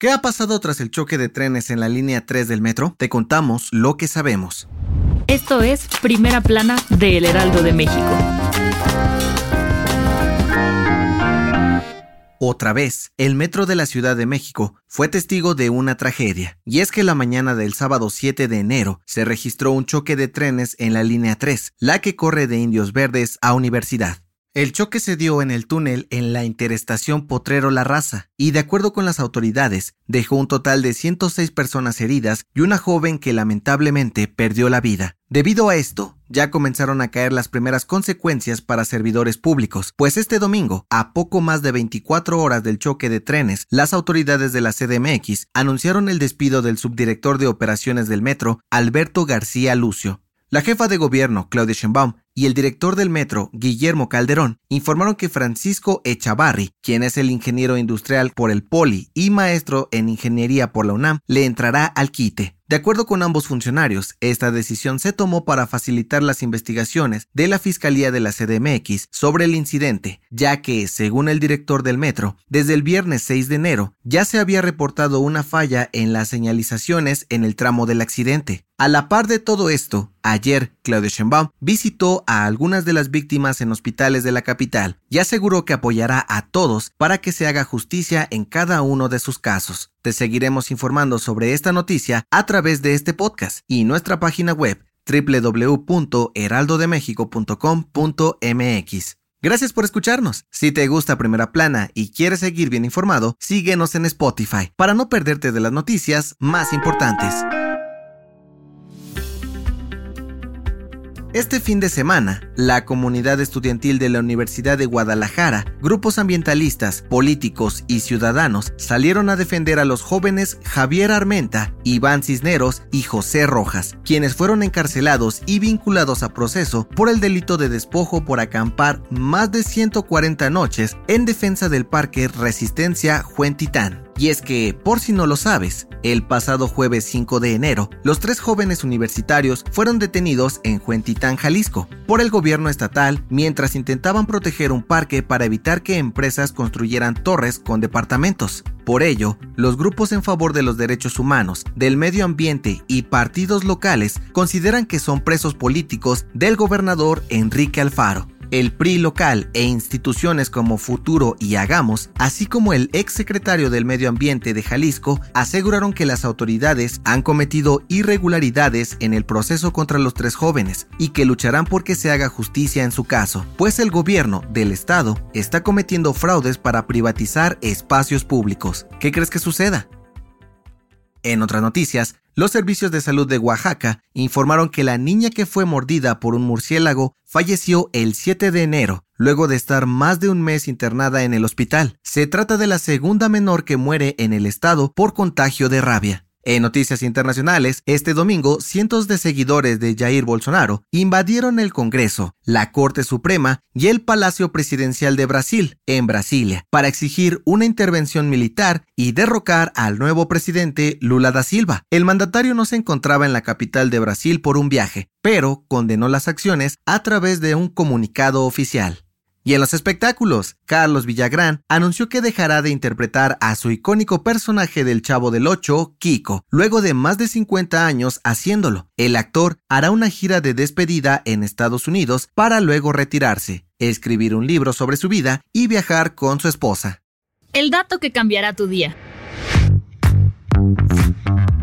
¿Qué ha pasado tras el choque de trenes en la línea 3 del metro? Te contamos lo que sabemos. Esto es Primera Plana de El Heraldo de México. Otra vez, el metro de la Ciudad de México fue testigo de una tragedia, y es que la mañana del sábado 7 de enero se registró un choque de trenes en la línea 3, la que corre de Indios Verdes a Universidad. El choque se dio en el túnel en la interestación Potrero La Raza y de acuerdo con las autoridades dejó un total de 106 personas heridas y una joven que lamentablemente perdió la vida. Debido a esto, ya comenzaron a caer las primeras consecuencias para servidores públicos, pues este domingo, a poco más de 24 horas del choque de trenes, las autoridades de la CDMX anunciaron el despido del subdirector de operaciones del metro, Alberto García Lucio. La jefa de gobierno, Claudia Sheinbaum, y el director del metro, Guillermo Calderón, informaron que Francisco Echavarri, quien es el ingeniero industrial por el Poli y maestro en ingeniería por la UNAM, le entrará al quite. De acuerdo con ambos funcionarios, esta decisión se tomó para facilitar las investigaciones de la Fiscalía de la CDMX sobre el incidente, ya que, según el director del metro, desde el viernes 6 de enero ya se había reportado una falla en las señalizaciones en el tramo del accidente. A la par de todo esto, ayer Claudio Sheinbaum visitó a algunas de las víctimas en hospitales de la capital y aseguró que apoyará a todos para que se haga justicia en cada uno de sus casos. Te seguiremos informando sobre esta noticia a través de este podcast y nuestra página web www.heraldodemexico.com.mx. Gracias por escucharnos. Si te gusta Primera Plana y quieres seguir bien informado, síguenos en Spotify para no perderte de las noticias más importantes. Este fin de semana, la comunidad estudiantil de la Universidad de Guadalajara, grupos ambientalistas, políticos y ciudadanos salieron a defender a los jóvenes Javier Armenta, Iván Cisneros y José Rojas, quienes fueron encarcelados y vinculados a proceso por el delito de despojo por acampar más de 140 noches en defensa del Parque Resistencia Juentitán. Y es que, por si no lo sabes, el pasado jueves 5 de enero, los tres jóvenes universitarios fueron detenidos en Juentitán, Jalisco, por el gobierno estatal mientras intentaban proteger un parque para evitar que empresas construyeran torres con departamentos. Por ello, los grupos en favor de los derechos humanos, del medio ambiente y partidos locales consideran que son presos políticos del gobernador Enrique Alfaro. El PRI local e instituciones como Futuro y Hagamos, así como el ex secretario del Medio Ambiente de Jalisco, aseguraron que las autoridades han cometido irregularidades en el proceso contra los tres jóvenes y que lucharán por que se haga justicia en su caso, pues el gobierno del estado está cometiendo fraudes para privatizar espacios públicos. ¿Qué crees que suceda? En otras noticias, los servicios de salud de Oaxaca informaron que la niña que fue mordida por un murciélago falleció el 7 de enero, luego de estar más de un mes internada en el hospital. Se trata de la segunda menor que muere en el estado por contagio de rabia. En noticias internacionales, este domingo cientos de seguidores de Jair Bolsonaro invadieron el Congreso, la Corte Suprema y el Palacio Presidencial de Brasil, en Brasilia, para exigir una intervención militar y derrocar al nuevo presidente Lula da Silva. El mandatario no se encontraba en la capital de Brasil por un viaje, pero condenó las acciones a través de un comunicado oficial. Y en los espectáculos, Carlos Villagrán anunció que dejará de interpretar a su icónico personaje del Chavo del Ocho, Kiko, luego de más de 50 años haciéndolo. El actor hará una gira de despedida en Estados Unidos para luego retirarse, escribir un libro sobre su vida y viajar con su esposa. El dato que cambiará tu día.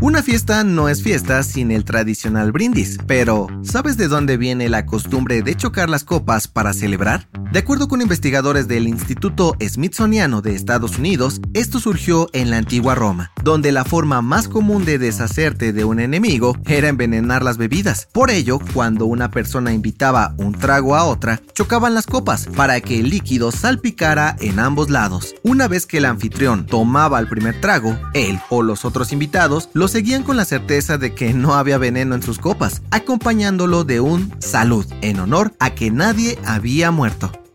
Una fiesta no es fiesta sin el tradicional brindis, pero ¿sabes de dónde viene la costumbre de chocar las copas para celebrar? De acuerdo con investigadores del Instituto Smithsoniano de Estados Unidos, esto surgió en la antigua Roma, donde la forma más común de deshacerte de un enemigo era envenenar las bebidas. Por ello, cuando una persona invitaba un trago a otra, chocaban las copas para que el líquido salpicara en ambos lados. Una vez que el anfitrión tomaba el primer trago, él o los otros invitados lo seguían con la certeza de que no había veneno en sus copas, acompañándolo de un salud en honor a que nadie había muerto.